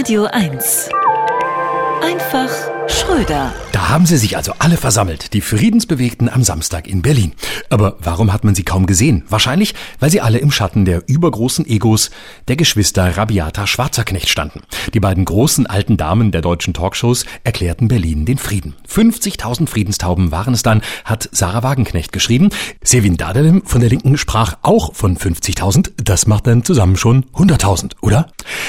Radio 1. Einfach Schröder. Da haben sie sich also alle versammelt, die Friedensbewegten am Samstag in Berlin. Aber warum hat man sie kaum gesehen? Wahrscheinlich, weil sie alle im Schatten der übergroßen Egos der Geschwister Rabiata Schwarzerknecht standen. Die beiden großen alten Damen der deutschen Talkshows erklärten Berlin den Frieden. 50.000 Friedenstauben waren es dann, hat Sarah Wagenknecht geschrieben. Sevin Dadelem von der Linken sprach auch von 50.000. Das macht dann zusammen schon 100.000, oder?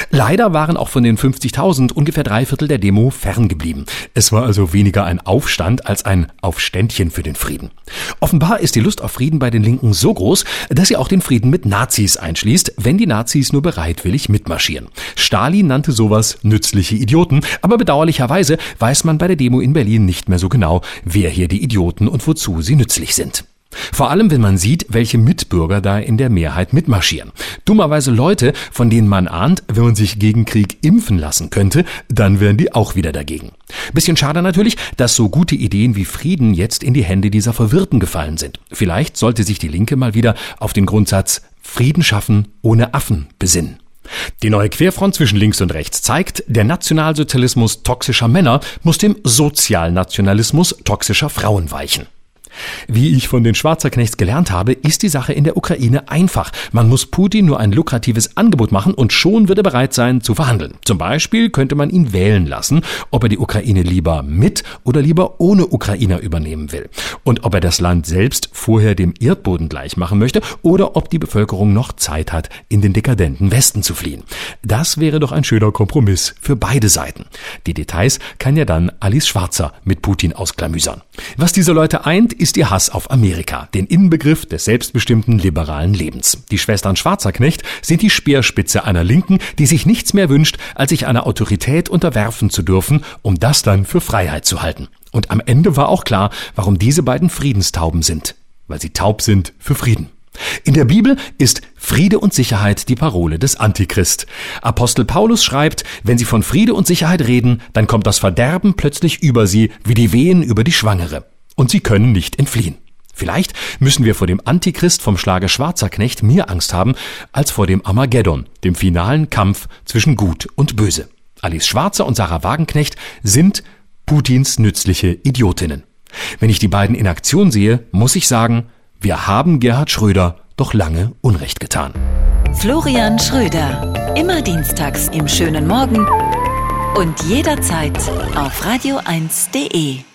Leider waren auch von den 50.000 ungefähr drei Viertel der Demo ferngeblieben. Es war also weniger ein Aufstand als ein Aufständchen für den Frieden. Offenbar ist die Lust auf Frieden bei den Linken so groß, dass sie auch den Frieden mit Nazis einschließt, wenn die Nazis nur bereitwillig mitmarschieren. Stalin nannte sowas nützliche Idioten, aber bedauerlicherweise weiß man bei der Demo in Berlin nicht mehr so genau, wer hier die Idioten und wozu sie nützlich sind. Vor allem, wenn man sieht, welche Mitbürger da in der Mehrheit mitmarschieren. Dummerweise Leute, von denen man ahnt, wenn man sich gegen Krieg impfen lassen könnte, dann wären die auch wieder dagegen. Bisschen schade natürlich, dass so gute Ideen wie Frieden jetzt in die Hände dieser Verwirrten gefallen sind. Vielleicht sollte sich die Linke mal wieder auf den Grundsatz Frieden schaffen ohne Affen besinnen. Die neue Querfront zwischen links und rechts zeigt, der Nationalsozialismus toxischer Männer muss dem Sozialnationalismus toxischer Frauen weichen. Wie ich von den Schwarzerknechts gelernt habe, ist die Sache in der Ukraine einfach. Man muss Putin nur ein lukratives Angebot machen und schon wird er bereit sein zu verhandeln. Zum Beispiel könnte man ihn wählen lassen, ob er die Ukraine lieber mit oder lieber ohne Ukrainer übernehmen will. Und ob er das Land selbst vorher dem Erdboden gleich machen möchte oder ob die Bevölkerung noch Zeit hat, in den dekadenten Westen zu fliehen. Das wäre doch ein schöner Kompromiss für beide Seiten. Die Details kann ja dann Alice Schwarzer mit Putin ausklamüsern. Was diese Leute eint, ist ihr Hass auf Amerika, den Inbegriff des selbstbestimmten liberalen Lebens. Die Schwestern Schwarzerknecht sind die Speerspitze einer Linken, die sich nichts mehr wünscht, als sich einer Autorität unterwerfen zu dürfen, um das dann für Freiheit zu halten. Und am Ende war auch klar, warum diese beiden Friedenstauben sind. Weil sie taub sind für Frieden. In der Bibel ist Friede und Sicherheit die Parole des Antichrist. Apostel Paulus schreibt, wenn sie von Friede und Sicherheit reden, dann kommt das Verderben plötzlich über sie wie die Wehen über die Schwangere und sie können nicht entfliehen. Vielleicht müssen wir vor dem Antichrist vom Schlage Schwarzer Knecht mehr Angst haben als vor dem Armageddon, dem finalen Kampf zwischen Gut und Böse. Alice Schwarzer und Sarah Wagenknecht sind Putins nützliche Idiotinnen. Wenn ich die beiden in Aktion sehe, muss ich sagen, wir haben Gerhard Schröder doch lange Unrecht getan. Florian Schröder, immer dienstags im schönen Morgen und jederzeit auf radio1.de.